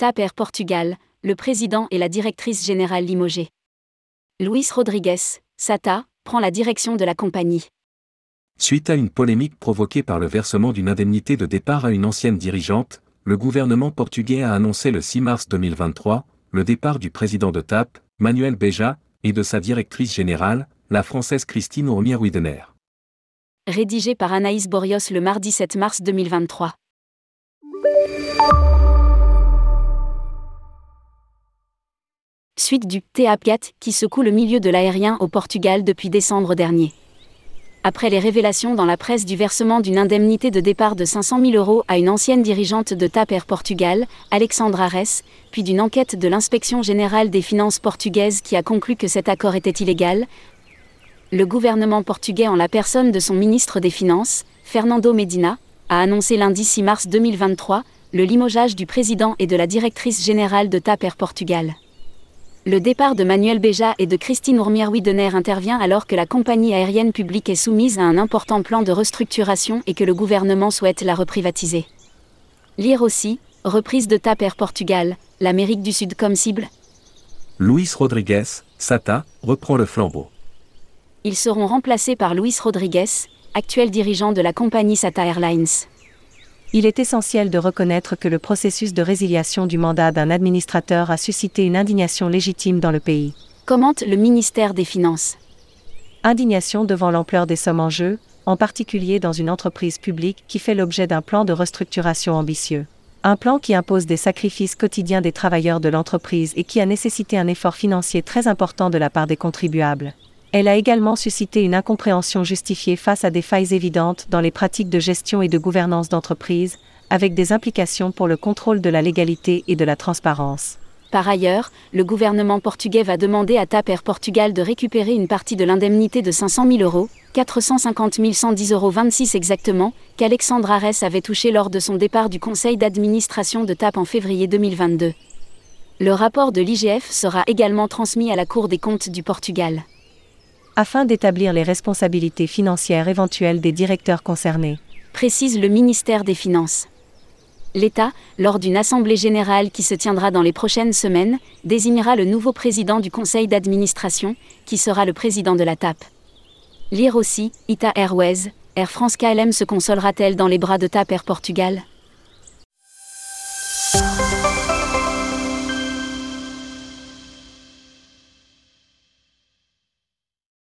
TAP Air Portugal, le président et la directrice générale limogée. Luis Rodrigues, SATA, prend la direction de la compagnie. Suite à une polémique provoquée par le versement d'une indemnité de départ à une ancienne dirigeante, le gouvernement portugais a annoncé le 6 mars 2023 le départ du président de TAP, Manuel Beja, et de sa directrice générale, la française Christine Ourmier-Widener. Rédigé par Anaïs Borios le mardi 7 mars 2023. Suite du TAPGAT qui secoue le milieu de l'aérien au Portugal depuis décembre dernier. Après les révélations dans la presse du versement d'une indemnité de départ de 500 000 euros à une ancienne dirigeante de TAP Air Portugal, Alexandra Res, puis d'une enquête de l'inspection générale des finances portugaises qui a conclu que cet accord était illégal, le gouvernement portugais en la personne de son ministre des Finances, Fernando Medina, a annoncé lundi 6 mars 2023 le limogeage du président et de la directrice générale de TAP Air Portugal. Le départ de Manuel Beja et de Christine Ourmière-Widener intervient alors que la compagnie aérienne publique est soumise à un important plan de restructuration et que le gouvernement souhaite la reprivatiser. Lire aussi, reprise de TAP Air Portugal, l'Amérique du Sud comme cible. Luis Rodrigues, SATA, reprend le flambeau. Ils seront remplacés par Luis Rodrigues, actuel dirigeant de la compagnie SATA Airlines il est essentiel de reconnaître que le processus de résiliation du mandat d'un administrateur a suscité une indignation légitime dans le pays. Commente le ministère des Finances. Indignation devant l'ampleur des sommes en jeu, en particulier dans une entreprise publique qui fait l'objet d'un plan de restructuration ambitieux. Un plan qui impose des sacrifices quotidiens des travailleurs de l'entreprise et qui a nécessité un effort financier très important de la part des contribuables. Elle a également suscité une incompréhension justifiée face à des failles évidentes dans les pratiques de gestion et de gouvernance d'entreprise, avec des implications pour le contrôle de la légalité et de la transparence. Par ailleurs, le gouvernement portugais va demander à TAP Air Portugal de récupérer une partie de l'indemnité de 500 000 euros, 450 110 euros 26 exactement, qu'Alexandre Arès avait touché lors de son départ du conseil d'administration de TAP en février 2022. Le rapport de l'IGF sera également transmis à la Cour des comptes du Portugal afin d'établir les responsabilités financières éventuelles des directeurs concernés. Précise le ministère des Finances. L'État, lors d'une assemblée générale qui se tiendra dans les prochaines semaines, désignera le nouveau président du conseil d'administration, qui sera le président de la TAP. Lire aussi, ITA Airways, Air France KLM se consolera-t-elle dans les bras de TAP Air Portugal?